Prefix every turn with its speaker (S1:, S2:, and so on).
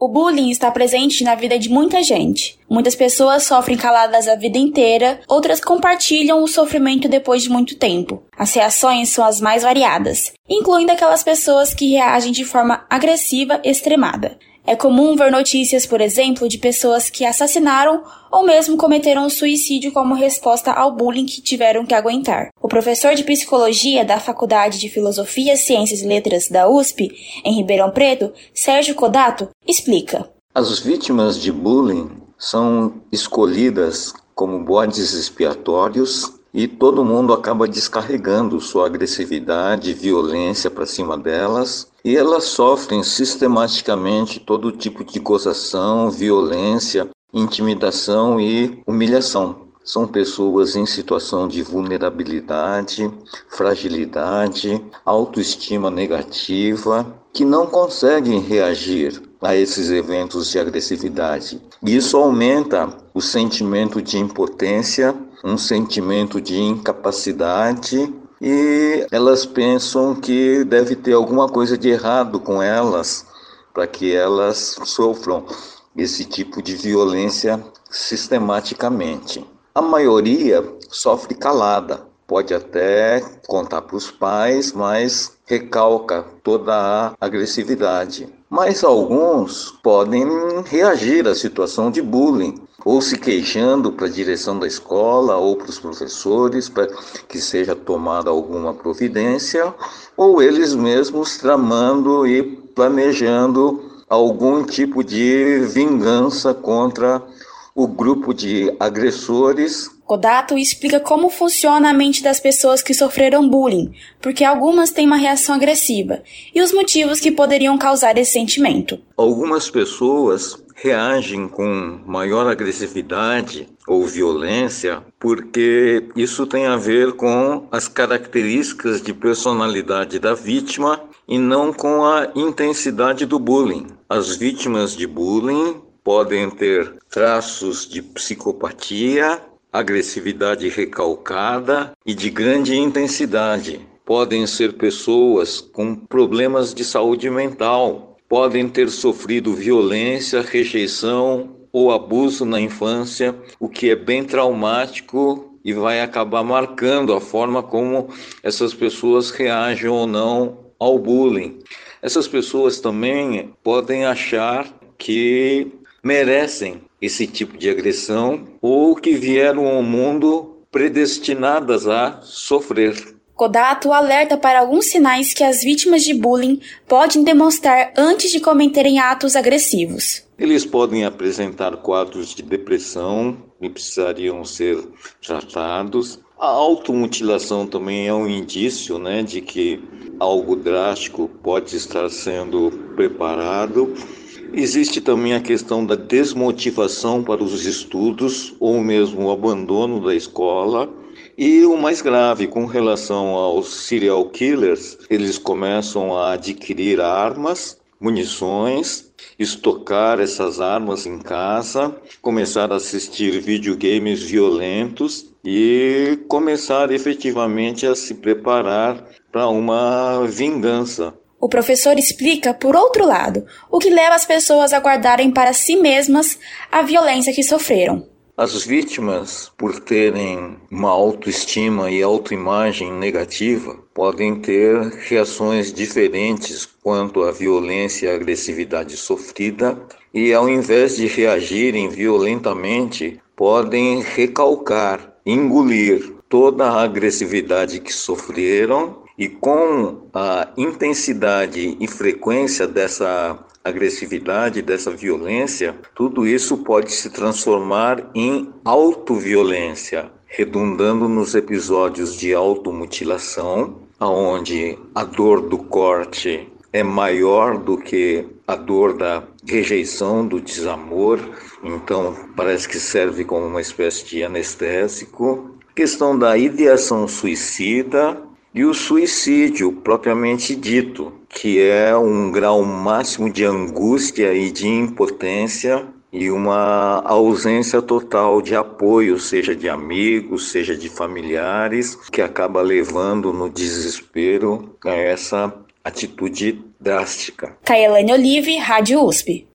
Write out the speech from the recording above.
S1: O bullying está presente na vida de muita gente. Muitas pessoas sofrem caladas a vida inteira, outras compartilham o sofrimento depois de muito tempo. As reações são as mais variadas, incluindo aquelas pessoas que reagem de forma agressiva extremada. É comum ver notícias, por exemplo, de pessoas que assassinaram ou mesmo cometeram suicídio como resposta ao bullying que tiveram que aguentar. O professor de psicologia da Faculdade de Filosofia, Ciências e Letras da USP, em Ribeirão Preto, Sérgio Codato, explica.
S2: As vítimas de bullying são escolhidas como bodes expiatórios e todo mundo acaba descarregando sua agressividade e violência para cima delas, e elas sofrem sistematicamente todo tipo de gozação, violência, intimidação e humilhação. São pessoas em situação de vulnerabilidade, fragilidade, autoestima negativa, que não conseguem reagir a esses eventos de agressividade. Isso aumenta o sentimento de impotência um sentimento de incapacidade e elas pensam que deve ter alguma coisa de errado com elas para que elas sofram esse tipo de violência sistematicamente. A maioria sofre calada, pode até contar para os pais, mas recalca toda a agressividade. Mas alguns podem reagir à situação de bullying, ou se queixando para a direção da escola ou para os professores para que seja tomada alguma providência, ou eles mesmos tramando e planejando algum tipo de vingança contra o grupo de agressores
S1: Kodato explica como funciona a mente das pessoas que sofreram bullying, porque algumas têm uma reação agressiva, e os motivos que poderiam causar esse sentimento.
S2: Algumas pessoas reagem com maior agressividade ou violência porque isso tem a ver com as características de personalidade da vítima e não com a intensidade do bullying. As vítimas de bullying podem ter traços de psicopatia agressividade recalcada e de grande intensidade. Podem ser pessoas com problemas de saúde mental, podem ter sofrido violência, rejeição ou abuso na infância, o que é bem traumático e vai acabar marcando a forma como essas pessoas reagem ou não ao bullying. Essas pessoas também podem achar que merecem esse tipo de agressão ou que vieram ao mundo predestinadas a sofrer.
S1: Kodato alerta para alguns sinais que as vítimas de bullying podem demonstrar antes de cometerem atos agressivos.
S2: Eles podem apresentar quadros de depressão e precisariam ser tratados. A automutilação também é um indício né, de que algo drástico pode estar sendo preparado. Existe também a questão da desmotivação para os estudos ou mesmo o abandono da escola. E o mais grave, com relação aos serial killers, eles começam a adquirir armas, munições, estocar essas armas em casa, começar a assistir videogames violentos e começar efetivamente a se preparar para uma vingança.
S1: O professor explica, por outro lado, o que leva as pessoas a guardarem para si mesmas a violência que sofreram.
S2: As vítimas, por terem uma autoestima e autoimagem negativa, podem ter reações diferentes quanto à violência e agressividade sofrida e, ao invés de reagirem violentamente, podem recalcar, engolir toda a agressividade que sofreram e com a intensidade e frequência dessa agressividade, dessa violência, tudo isso pode se transformar em autoviolência, redundando nos episódios de automutilação, aonde a dor do corte é maior do que a dor da rejeição, do desamor, então parece que serve como uma espécie de anestésico. Questão da ideação suicida, e o suicídio, propriamente dito, que é um grau máximo de angústia e de impotência e uma ausência total de apoio, seja de amigos, seja de familiares, que acaba levando no desespero a essa atitude drástica.
S1: Kaelane Olive, Rádio USP.